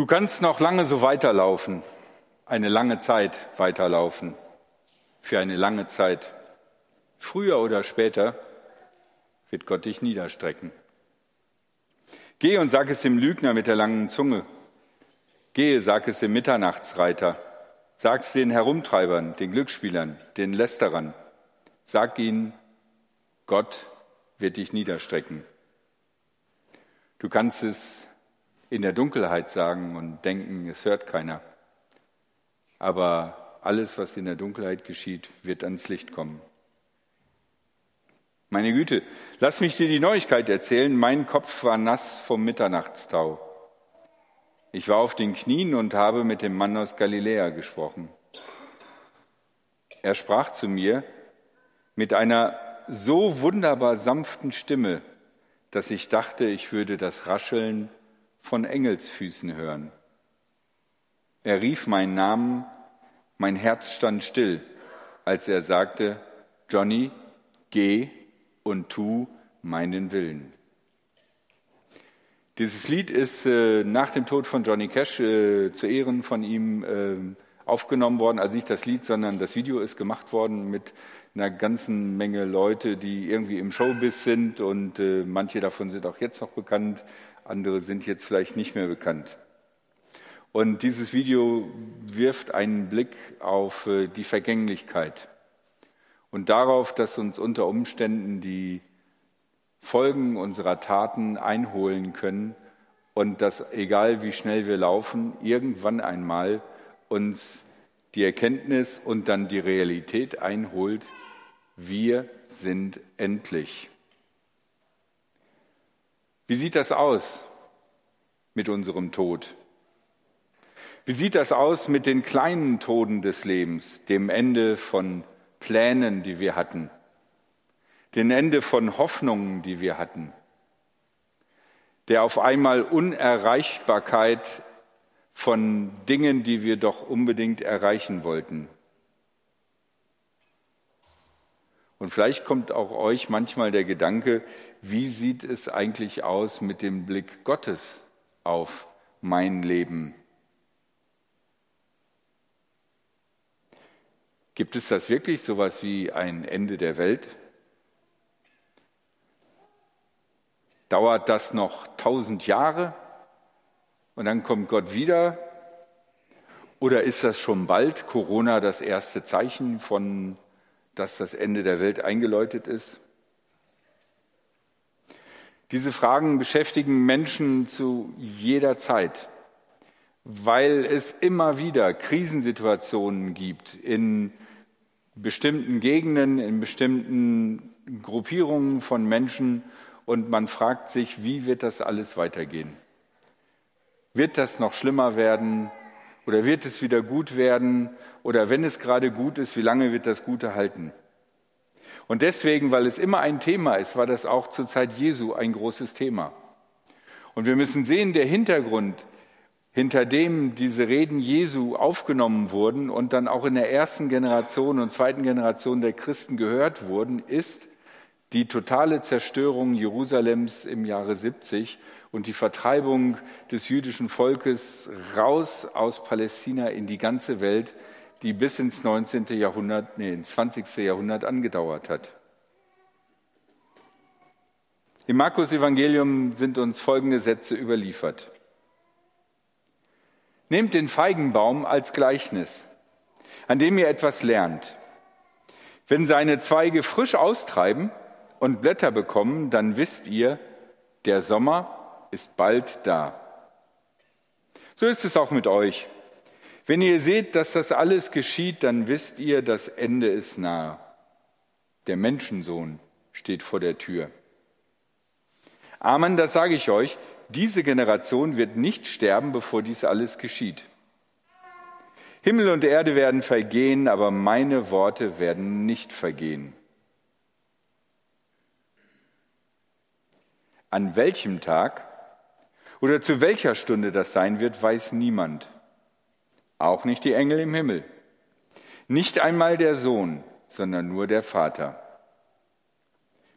Du kannst noch lange so weiterlaufen, eine lange Zeit weiterlaufen, für eine lange Zeit. Früher oder später wird Gott dich niederstrecken. Geh und sag es dem Lügner mit der langen Zunge. Gehe, sag es dem Mitternachtsreiter. Sag es den Herumtreibern, den Glücksspielern, den Lästerern. Sag ihnen, Gott wird dich niederstrecken. Du kannst es in der Dunkelheit sagen und denken, es hört keiner. Aber alles, was in der Dunkelheit geschieht, wird ans Licht kommen. Meine Güte, lass mich dir die Neuigkeit erzählen. Mein Kopf war nass vom Mitternachtstau. Ich war auf den Knien und habe mit dem Mann aus Galiläa gesprochen. Er sprach zu mir mit einer so wunderbar sanften Stimme, dass ich dachte, ich würde das Rascheln von Engelsfüßen hören. Er rief meinen Namen, mein Herz stand still, als er sagte, Johnny, geh und tu meinen Willen. Dieses Lied ist äh, nach dem Tod von Johnny Cash äh, zu Ehren von ihm äh, aufgenommen worden. Also nicht das Lied, sondern das Video ist gemacht worden mit einer ganzen Menge Leute, die irgendwie im Showbiz sind und äh, manche davon sind auch jetzt noch bekannt, andere sind jetzt vielleicht nicht mehr bekannt. Und dieses Video wirft einen Blick auf äh, die Vergänglichkeit und darauf, dass uns unter Umständen die Folgen unserer Taten einholen können und dass, egal wie schnell wir laufen, irgendwann einmal uns die Erkenntnis und dann die Realität einholt, wir sind endlich. Wie sieht das aus mit unserem Tod? Wie sieht das aus mit den kleinen Toden des Lebens, dem Ende von Plänen, die wir hatten, dem Ende von Hoffnungen, die wir hatten, der auf einmal Unerreichbarkeit von Dingen, die wir doch unbedingt erreichen wollten? Und vielleicht kommt auch euch manchmal der Gedanke, wie sieht es eigentlich aus mit dem Blick Gottes auf mein Leben? Gibt es das wirklich so etwas wie ein Ende der Welt? Dauert das noch tausend Jahre und dann kommt Gott wieder? Oder ist das schon bald Corona das erste Zeichen von dass das Ende der Welt eingeläutet ist? Diese Fragen beschäftigen Menschen zu jeder Zeit, weil es immer wieder Krisensituationen gibt in bestimmten Gegenden, in bestimmten Gruppierungen von Menschen und man fragt sich, wie wird das alles weitergehen? Wird das noch schlimmer werden? Oder wird es wieder gut werden? Oder wenn es gerade gut ist, wie lange wird das Gute halten? Und deswegen, weil es immer ein Thema ist, war das auch zur Zeit Jesu ein großes Thema. Und wir müssen sehen, der Hintergrund, hinter dem diese Reden Jesu aufgenommen wurden und dann auch in der ersten Generation und zweiten Generation der Christen gehört wurden, ist die totale Zerstörung Jerusalems im Jahre 70 und die Vertreibung des jüdischen Volkes raus aus Palästina in die ganze Welt, die bis ins 19. Jahrhundert, nee, ins 20. Jahrhundert angedauert hat. Im Markus Evangelium sind uns folgende Sätze überliefert. Nehmt den Feigenbaum als Gleichnis, an dem ihr etwas lernt. Wenn seine Zweige frisch austreiben und Blätter bekommen, dann wisst ihr, der Sommer ist bald da. So ist es auch mit euch. Wenn ihr seht, dass das alles geschieht, dann wisst ihr, das Ende ist nahe. Der Menschensohn steht vor der Tür. Amen, das sage ich euch, diese Generation wird nicht sterben, bevor dies alles geschieht. Himmel und Erde werden vergehen, aber meine Worte werden nicht vergehen. An welchem Tag oder zu welcher Stunde das sein wird, weiß niemand. Auch nicht die Engel im Himmel. Nicht einmal der Sohn, sondern nur der Vater.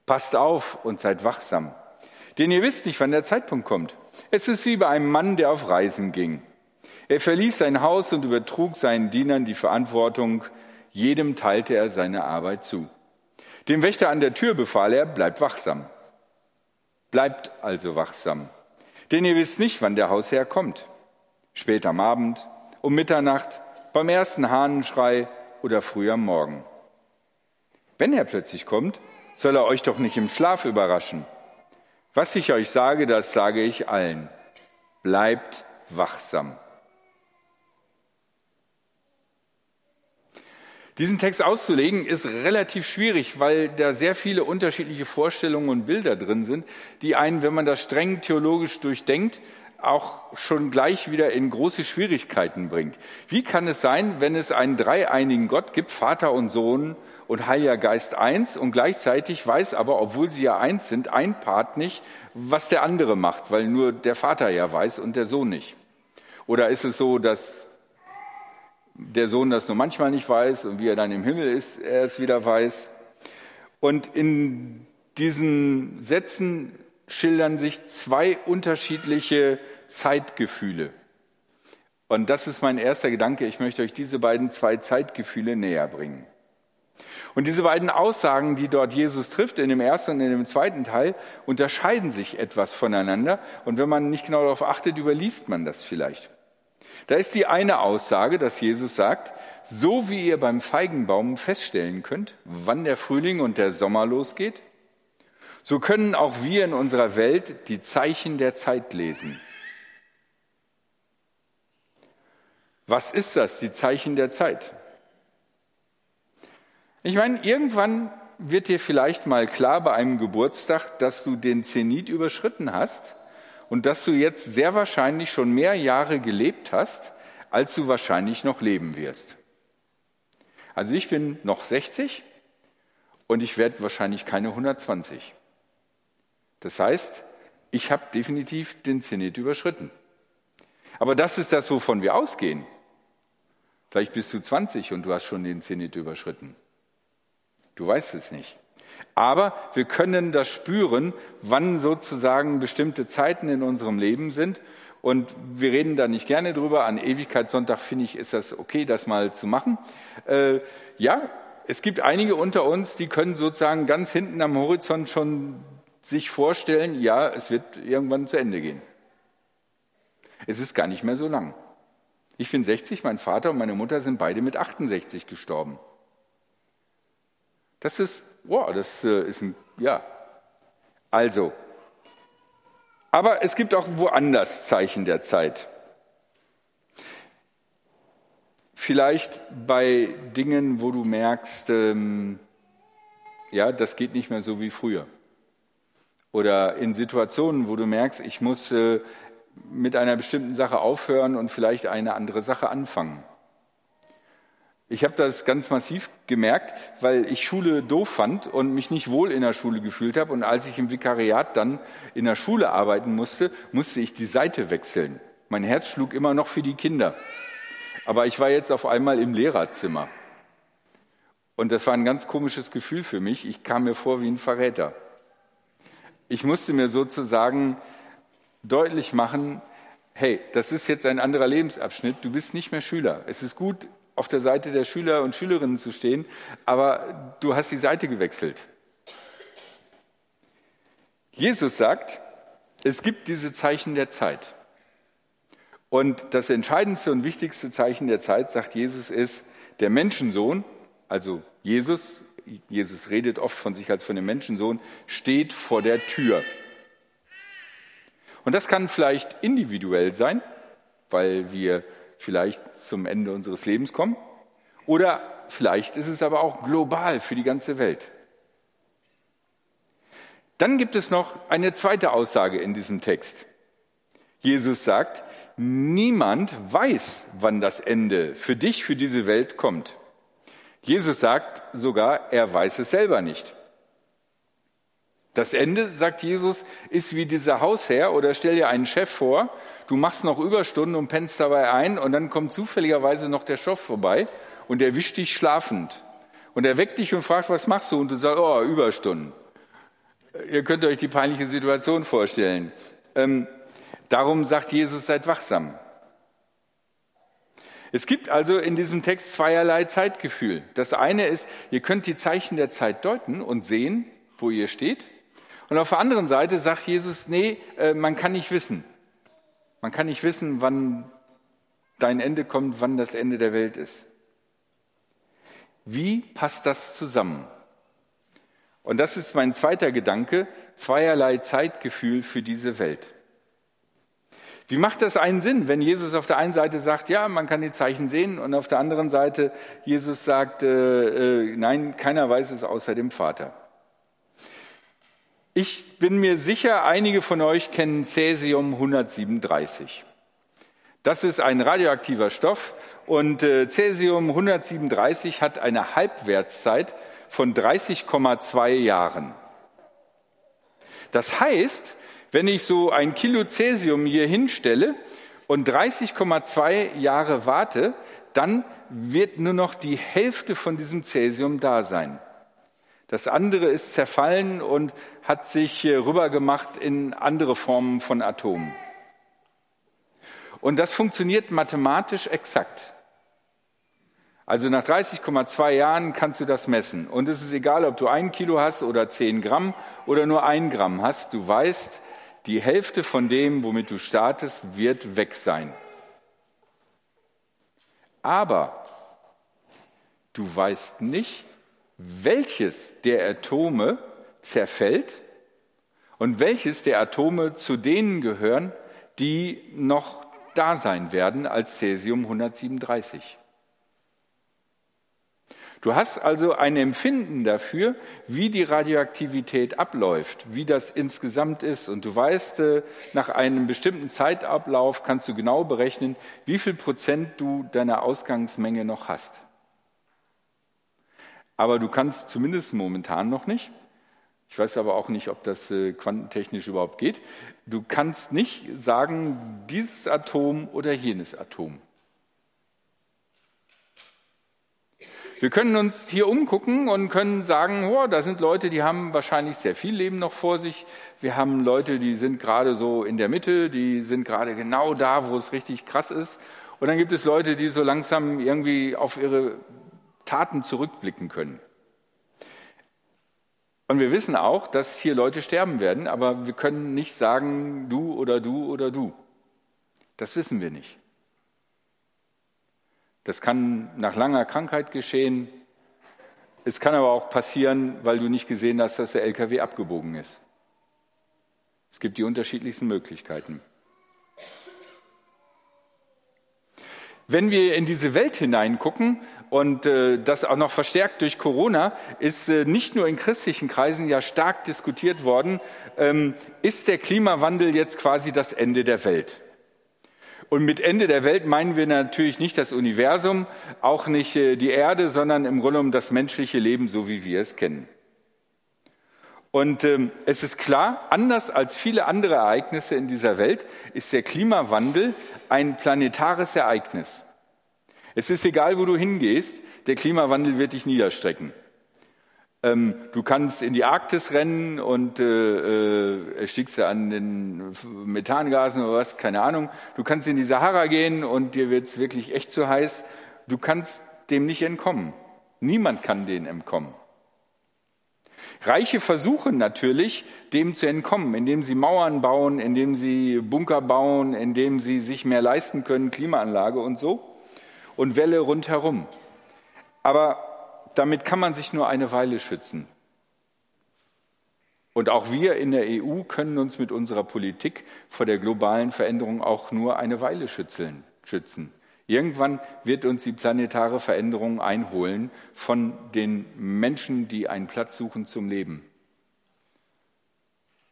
Passt auf und seid wachsam, denn ihr wisst nicht, wann der Zeitpunkt kommt. Es ist wie bei einem Mann, der auf Reisen ging. Er verließ sein Haus und übertrug seinen Dienern die Verantwortung, jedem teilte er seine Arbeit zu. Dem Wächter an der Tür befahl er, bleibt wachsam. Bleibt also wachsam, denn ihr wisst nicht, wann der Hausherr kommt. Spät am Abend, um Mitternacht, beim ersten Hahnenschrei oder früh am Morgen. Wenn er plötzlich kommt, soll er euch doch nicht im Schlaf überraschen. Was ich euch sage, das sage ich allen. Bleibt wachsam. Diesen Text auszulegen ist relativ schwierig, weil da sehr viele unterschiedliche Vorstellungen und Bilder drin sind, die einen, wenn man das streng theologisch durchdenkt, auch schon gleich wieder in große Schwierigkeiten bringt. Wie kann es sein, wenn es einen dreieinigen Gott gibt, Vater und Sohn und Heiliger Geist eins, und gleichzeitig weiß aber, obwohl sie ja eins sind, ein Part nicht, was der andere macht, weil nur der Vater ja weiß und der Sohn nicht? Oder ist es so, dass der Sohn das nur manchmal nicht weiß und wie er dann im Himmel ist, er es wieder weiß. Und in diesen Sätzen schildern sich zwei unterschiedliche Zeitgefühle. Und das ist mein erster Gedanke. Ich möchte euch diese beiden zwei Zeitgefühle näher bringen. Und diese beiden Aussagen, die dort Jesus trifft, in dem ersten und in dem zweiten Teil, unterscheiden sich etwas voneinander. Und wenn man nicht genau darauf achtet, überliest man das vielleicht. Da ist die eine Aussage, dass Jesus sagt, so wie ihr beim Feigenbaum feststellen könnt, wann der Frühling und der Sommer losgeht, so können auch wir in unserer Welt die Zeichen der Zeit lesen. Was ist das, die Zeichen der Zeit? Ich meine, irgendwann wird dir vielleicht mal klar bei einem Geburtstag, dass du den Zenit überschritten hast und dass du jetzt sehr wahrscheinlich schon mehr Jahre gelebt hast, als du wahrscheinlich noch leben wirst. Also ich bin noch 60 und ich werde wahrscheinlich keine 120. Das heißt, ich habe definitiv den Zenit überschritten. Aber das ist das, wovon wir ausgehen. Vielleicht bist du 20 und du hast schon den Zenit überschritten. Du weißt es nicht. Aber wir können das spüren, wann sozusagen bestimmte Zeiten in unserem Leben sind. Und wir reden da nicht gerne drüber. An Ewigkeitssonntag finde ich, ist das okay, das mal zu machen. Äh, ja, es gibt einige unter uns, die können sozusagen ganz hinten am Horizont schon sich vorstellen, ja, es wird irgendwann zu Ende gehen. Es ist gar nicht mehr so lang. Ich bin 60, mein Vater und meine Mutter sind beide mit 68 gestorben. Das ist wow, das äh, ist ein, ja. Also, aber es gibt auch woanders Zeichen der Zeit. Vielleicht bei Dingen, wo du merkst, ähm, ja, das geht nicht mehr so wie früher. Oder in Situationen, wo du merkst, ich muss äh, mit einer bestimmten Sache aufhören und vielleicht eine andere Sache anfangen. Ich habe das ganz massiv gemerkt, weil ich Schule doof fand und mich nicht wohl in der Schule gefühlt habe. Und als ich im Vikariat dann in der Schule arbeiten musste, musste ich die Seite wechseln. Mein Herz schlug immer noch für die Kinder. Aber ich war jetzt auf einmal im Lehrerzimmer. Und das war ein ganz komisches Gefühl für mich. Ich kam mir vor wie ein Verräter. Ich musste mir sozusagen deutlich machen, hey, das ist jetzt ein anderer Lebensabschnitt, du bist nicht mehr Schüler. Es ist gut, auf der Seite der Schüler und Schülerinnen zu stehen, aber du hast die Seite gewechselt. Jesus sagt, es gibt diese Zeichen der Zeit. Und das entscheidendste und wichtigste Zeichen der Zeit, sagt Jesus, ist, der Menschensohn, also Jesus, Jesus redet oft von sich als von dem Menschensohn, steht vor der Tür. Und das kann vielleicht individuell sein, weil wir vielleicht zum Ende unseres Lebens kommen. Oder vielleicht ist es aber auch global für die ganze Welt. Dann gibt es noch eine zweite Aussage in diesem Text. Jesus sagt, niemand weiß, wann das Ende für dich, für diese Welt kommt. Jesus sagt sogar, er weiß es selber nicht. Das Ende, sagt Jesus, ist wie dieser Hausherr oder stell dir einen Chef vor, du machst noch Überstunden und pennst dabei ein und dann kommt zufälligerweise noch der Chef vorbei und er wischt dich schlafend. Und er weckt dich und fragt, was machst du? Und du sagst, oh, Überstunden. Ihr könnt euch die peinliche Situation vorstellen. Ähm, darum sagt Jesus, seid wachsam. Es gibt also in diesem Text zweierlei Zeitgefühl. Das eine ist, ihr könnt die Zeichen der Zeit deuten und sehen, wo ihr steht. Und auf der anderen Seite sagt Jesus, nee, äh, man kann nicht wissen. Man kann nicht wissen, wann dein Ende kommt, wann das Ende der Welt ist. Wie passt das zusammen? Und das ist mein zweiter Gedanke, zweierlei Zeitgefühl für diese Welt. Wie macht das einen Sinn, wenn Jesus auf der einen Seite sagt, ja, man kann die Zeichen sehen, und auf der anderen Seite Jesus sagt, äh, äh, nein, keiner weiß es außer dem Vater. Ich bin mir sicher, einige von euch kennen Cäsium 137. Das ist ein radioaktiver Stoff und äh, Cäsium 137 hat eine Halbwertszeit von 30,2 Jahren. Das heißt, wenn ich so ein Kilo Cäsium hier hinstelle und 30,2 Jahre warte, dann wird nur noch die Hälfte von diesem Cäsium da sein. Das andere ist zerfallen und hat sich rübergemacht in andere Formen von Atomen. Und das funktioniert mathematisch exakt. Also nach 30,2 Jahren kannst du das messen. Und es ist egal, ob du ein Kilo hast oder zehn Gramm oder nur ein Gramm hast. Du weißt, die Hälfte von dem, womit du startest, wird weg sein. Aber du weißt nicht, welches der Atome zerfällt und welches der Atome zu denen gehören, die noch da sein werden als Cäsium 137. Du hast also ein Empfinden dafür, wie die Radioaktivität abläuft, wie das insgesamt ist. Und du weißt, äh, nach einem bestimmten Zeitablauf kannst du genau berechnen, wie viel Prozent du deiner Ausgangsmenge noch hast. Aber du kannst zumindest momentan noch nicht, ich weiß aber auch nicht, ob das äh, quantentechnisch überhaupt geht, du kannst nicht sagen, dieses Atom oder jenes Atom. Wir können uns hier umgucken und können sagen, oh, da sind Leute, die haben wahrscheinlich sehr viel Leben noch vor sich. Wir haben Leute, die sind gerade so in der Mitte, die sind gerade genau da, wo es richtig krass ist. Und dann gibt es Leute, die so langsam irgendwie auf ihre Taten zurückblicken können. Und wir wissen auch, dass hier Leute sterben werden, aber wir können nicht sagen, du oder du oder du. Das wissen wir nicht. Das kann nach langer Krankheit geschehen. Es kann aber auch passieren, weil du nicht gesehen hast, dass der LKW abgebogen ist. Es gibt die unterschiedlichsten Möglichkeiten. Wenn wir in diese Welt hineingucken und äh, das auch noch verstärkt durch Corona, ist äh, nicht nur in christlichen Kreisen ja stark diskutiert worden, ähm, ist der Klimawandel jetzt quasi das Ende der Welt? Und mit Ende der Welt meinen wir natürlich nicht das Universum, auch nicht äh, die Erde, sondern im Grunde genommen das menschliche Leben, so wie wir es kennen. Und ähm, es ist klar, anders als viele andere Ereignisse in dieser Welt ist der Klimawandel ein planetares Ereignis. Es ist egal, wo du hingehst, der Klimawandel wird dich niederstrecken. Ähm, du kannst in die Arktis rennen und äh, äh, an den Methangasen oder was, keine Ahnung. Du kannst in die Sahara gehen und dir wird es wirklich echt zu heiß. Du kannst dem nicht entkommen. Niemand kann denen entkommen. Reiche versuchen natürlich, dem zu entkommen, indem sie Mauern bauen, indem sie Bunker bauen, indem sie sich mehr leisten können, Klimaanlage und so, und Welle rundherum. Aber damit kann man sich nur eine Weile schützen. Und auch wir in der EU können uns mit unserer Politik vor der globalen Veränderung auch nur eine Weile schützen. Irgendwann wird uns die planetare Veränderung einholen von den Menschen, die einen Platz suchen zum Leben,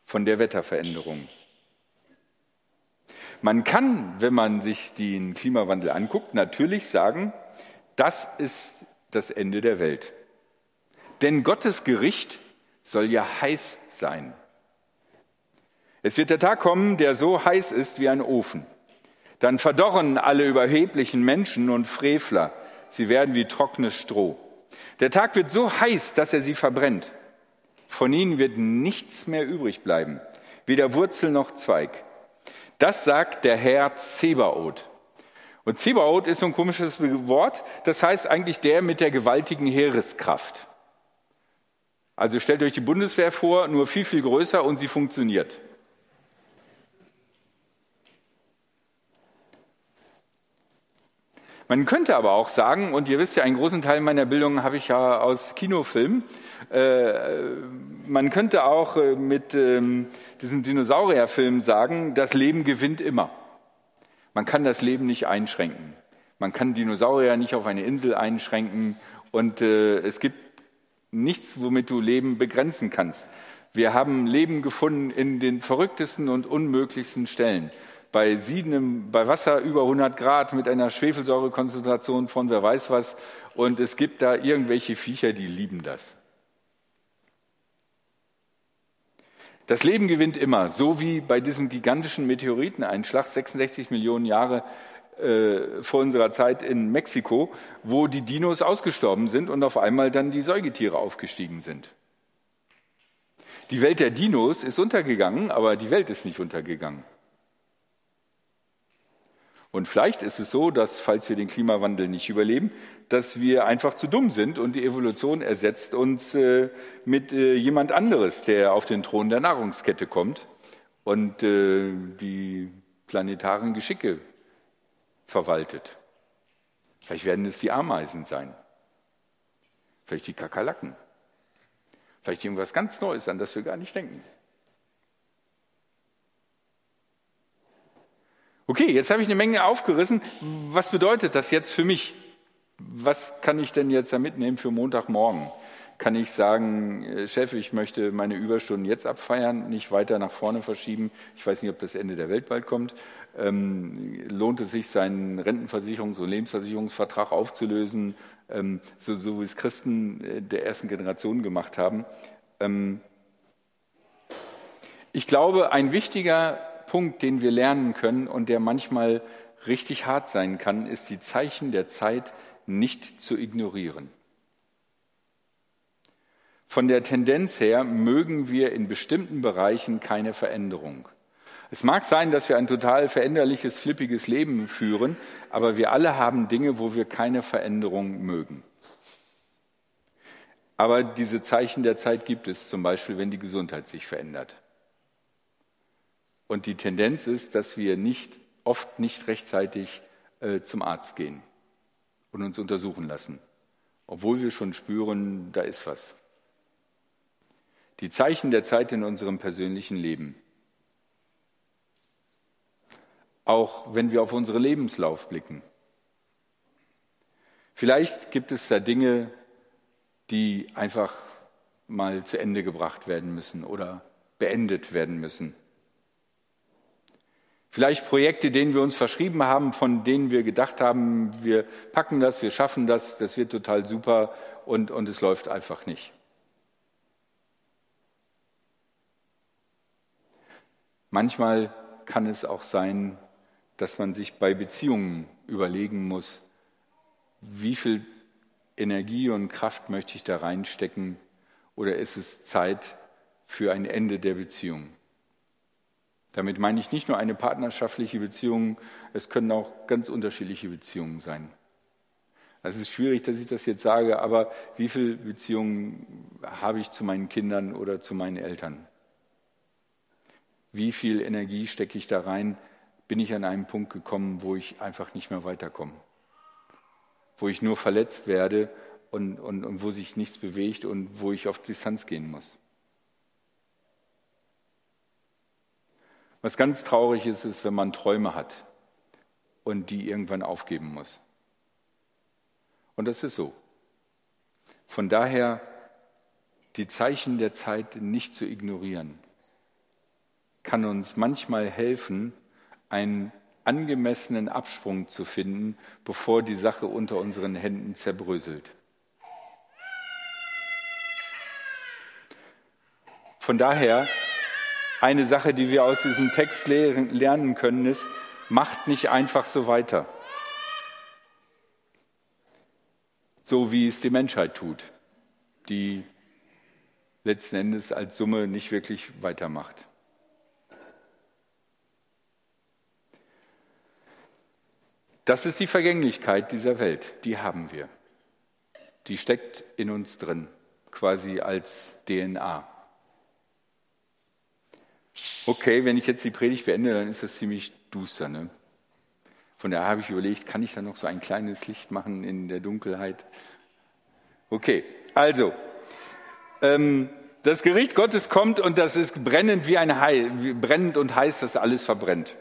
von der Wetterveränderung. Man kann, wenn man sich den Klimawandel anguckt, natürlich sagen, das ist das Ende der Welt. Denn Gottes Gericht soll ja heiß sein. Es wird der Tag kommen, der so heiß ist wie ein Ofen. Dann verdorren alle überheblichen Menschen und Frevler. Sie werden wie trockenes Stroh. Der Tag wird so heiß, dass er sie verbrennt. Von ihnen wird nichts mehr übrig bleiben, weder Wurzel noch Zweig. Das sagt der Herr Zebaoth. Und Zebaoth ist so ein komisches Wort, das heißt eigentlich der mit der gewaltigen Heereskraft. Also stellt euch die Bundeswehr vor, nur viel, viel größer und sie funktioniert. Man könnte aber auch sagen, und ihr wisst ja, einen großen Teil meiner Bildung habe ich ja aus Kinofilmen, man könnte auch äh, mit ähm, diesem Dinosaurierfilm sagen, das Leben gewinnt immer. Man kann das Leben nicht einschränken. Man kann Dinosaurier nicht auf eine Insel einschränken und äh, es gibt nichts, womit du Leben begrenzen kannst. Wir haben Leben gefunden in den verrücktesten und unmöglichsten Stellen bei siedendem, bei Wasser über 100 Grad mit einer Schwefelsäurekonzentration von wer weiß was. Und es gibt da irgendwelche Viecher, die lieben das. Das Leben gewinnt immer, so wie bei diesem gigantischen Meteoriteneinschlag 66 Millionen Jahre äh, vor unserer Zeit in Mexiko, wo die Dinos ausgestorben sind und auf einmal dann die Säugetiere aufgestiegen sind. Die Welt der Dinos ist untergegangen, aber die Welt ist nicht untergegangen. Und vielleicht ist es so, dass, falls wir den Klimawandel nicht überleben, dass wir einfach zu dumm sind und die Evolution ersetzt uns äh, mit äh, jemand anderes, der auf den Thron der Nahrungskette kommt und äh, die planetaren Geschicke verwaltet. Vielleicht werden es die Ameisen sein, vielleicht die Kakerlaken, vielleicht irgendwas ganz Neues, an das wir gar nicht denken. Okay, jetzt habe ich eine Menge aufgerissen. Was bedeutet das jetzt für mich? Was kann ich denn jetzt da mitnehmen für Montagmorgen? Kann ich sagen, äh, Chef, ich möchte meine Überstunden jetzt abfeiern, nicht weiter nach vorne verschieben? Ich weiß nicht, ob das Ende der Welt bald kommt. Ähm, lohnt es sich, seinen Rentenversicherungs- und Lebensversicherungsvertrag aufzulösen, ähm, so, so, wie es Christen äh, der ersten Generation gemacht haben? Ähm, ich glaube, ein wichtiger Punkt, den wir lernen können und der manchmal richtig hart sein kann, ist die Zeichen der Zeit nicht zu ignorieren. Von der Tendenz her mögen wir in bestimmten Bereichen keine Veränderung. Es mag sein, dass wir ein total veränderliches, flippiges Leben führen, aber wir alle haben Dinge, wo wir keine Veränderung mögen. Aber diese Zeichen der Zeit gibt es zum Beispiel, wenn die Gesundheit sich verändert. Und die Tendenz ist, dass wir nicht, oft nicht rechtzeitig äh, zum Arzt gehen und uns untersuchen lassen, obwohl wir schon spüren, da ist was. Die Zeichen der Zeit in unserem persönlichen Leben. Auch wenn wir auf unsere Lebenslauf blicken. Vielleicht gibt es da Dinge, die einfach mal zu Ende gebracht werden müssen oder beendet werden müssen. Vielleicht Projekte, denen wir uns verschrieben haben, von denen wir gedacht haben, wir packen das, wir schaffen das, das wird total super und, und es läuft einfach nicht. Manchmal kann es auch sein, dass man sich bei Beziehungen überlegen muss, wie viel Energie und Kraft möchte ich da reinstecken oder ist es Zeit für ein Ende der Beziehung? Damit meine ich nicht nur eine partnerschaftliche Beziehung, es können auch ganz unterschiedliche Beziehungen sein. Es ist schwierig, dass ich das jetzt sage, aber wie viele Beziehungen habe ich zu meinen Kindern oder zu meinen Eltern? Wie viel Energie stecke ich da rein? Bin ich an einen Punkt gekommen, wo ich einfach nicht mehr weiterkomme? Wo ich nur verletzt werde und, und, und wo sich nichts bewegt und wo ich auf Distanz gehen muss? Was ganz traurig ist, ist, wenn man Träume hat und die irgendwann aufgeben muss. Und das ist so. Von daher die Zeichen der Zeit nicht zu ignorieren, kann uns manchmal helfen, einen angemessenen Absprung zu finden, bevor die Sache unter unseren Händen zerbröselt. Von daher eine Sache, die wir aus diesem Text lernen können, ist, macht nicht einfach so weiter. So wie es die Menschheit tut, die letzten Endes als Summe nicht wirklich weitermacht. Das ist die Vergänglichkeit dieser Welt, die haben wir. Die steckt in uns drin, quasi als DNA. Okay, wenn ich jetzt die Predigt beende, dann ist das ziemlich duster. Ne? Von daher habe ich überlegt, kann ich da noch so ein kleines Licht machen in der Dunkelheit? Okay, also, ähm, das Gericht Gottes kommt und das ist brennend wie ein Hai, brennend und heiß, dass alles verbrennt.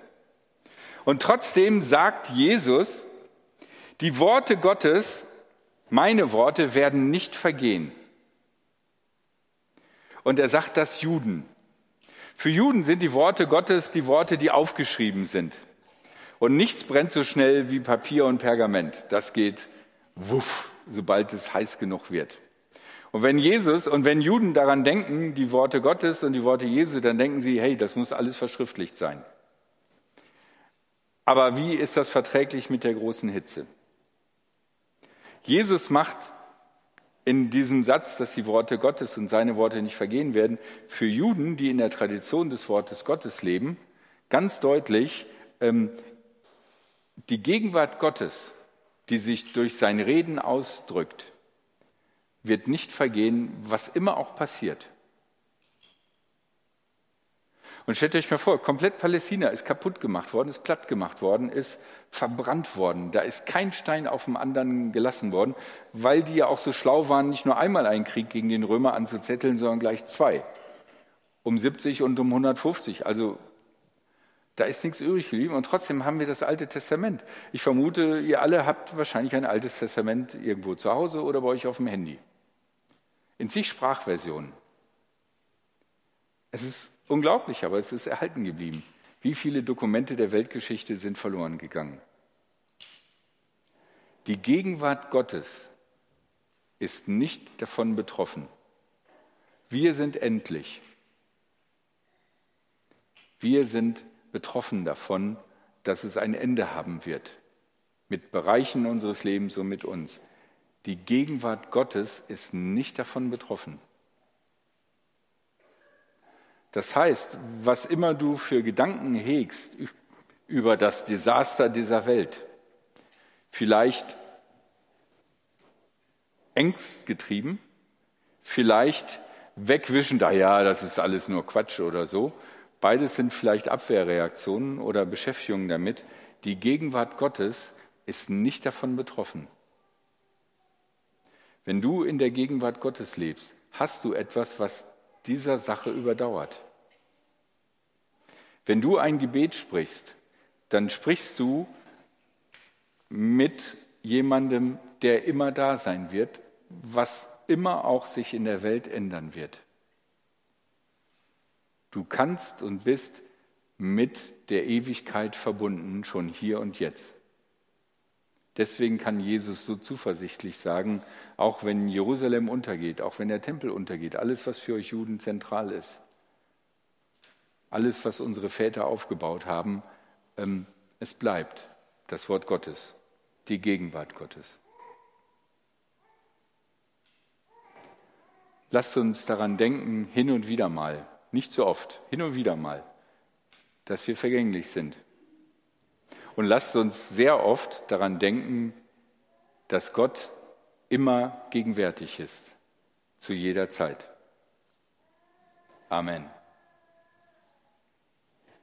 Und trotzdem sagt Jesus, die Worte Gottes, meine Worte werden nicht vergehen. Und er sagt das Juden. Für Juden sind die Worte Gottes die Worte, die aufgeschrieben sind. Und nichts brennt so schnell wie Papier und Pergament. Das geht wuff, sobald es heiß genug wird. Und wenn Jesus und wenn Juden daran denken, die Worte Gottes und die Worte Jesu, dann denken sie, hey, das muss alles verschriftlicht sein. Aber wie ist das verträglich mit der großen Hitze? Jesus macht in diesem Satz, dass die Worte Gottes und seine Worte nicht vergehen werden, für Juden, die in der Tradition des Wortes Gottes leben, ganz deutlich, ähm, die Gegenwart Gottes, die sich durch sein Reden ausdrückt, wird nicht vergehen, was immer auch passiert. Und stellt euch mal vor, komplett Palästina ist kaputt gemacht worden, ist platt gemacht worden, ist verbrannt worden. Da ist kein Stein auf dem anderen gelassen worden, weil die ja auch so schlau waren, nicht nur einmal einen Krieg gegen den Römer anzuzetteln, sondern gleich zwei. Um 70 und um 150. Also da ist nichts übrig geblieben und trotzdem haben wir das Alte Testament. Ich vermute, ihr alle habt wahrscheinlich ein Altes Testament irgendwo zu Hause oder bei euch auf dem Handy in zig Sprachversionen. Es ist unglaublich, aber es ist erhalten geblieben. Wie viele Dokumente der Weltgeschichte sind verloren gegangen? Die Gegenwart Gottes ist nicht davon betroffen. Wir sind endlich. Wir sind betroffen davon, dass es ein Ende haben wird. Mit Bereichen unseres Lebens und mit uns. Die Gegenwart Gottes ist nicht davon betroffen. Das heißt, was immer du für Gedanken hegst über das Desaster dieser Welt, vielleicht ängstgetrieben, vielleicht wegwischen, ah ja, das ist alles nur Quatsch oder so. Beides sind vielleicht Abwehrreaktionen oder Beschäftigungen damit. Die Gegenwart Gottes ist nicht davon betroffen. Wenn du in der Gegenwart Gottes lebst, hast du etwas, was dieser Sache überdauert. Wenn du ein Gebet sprichst, dann sprichst du mit jemandem, der immer da sein wird, was immer auch sich in der Welt ändern wird. Du kannst und bist mit der Ewigkeit verbunden, schon hier und jetzt. Deswegen kann Jesus so zuversichtlich sagen, auch wenn Jerusalem untergeht, auch wenn der Tempel untergeht, alles, was für euch Juden zentral ist, alles, was unsere Väter aufgebaut haben, ähm, es bleibt das Wort Gottes, die Gegenwart Gottes. Lasst uns daran denken, hin und wieder mal, nicht so oft, hin und wieder mal, dass wir vergänglich sind und lasst uns sehr oft daran denken, dass Gott immer gegenwärtig ist, zu jeder Zeit. Amen.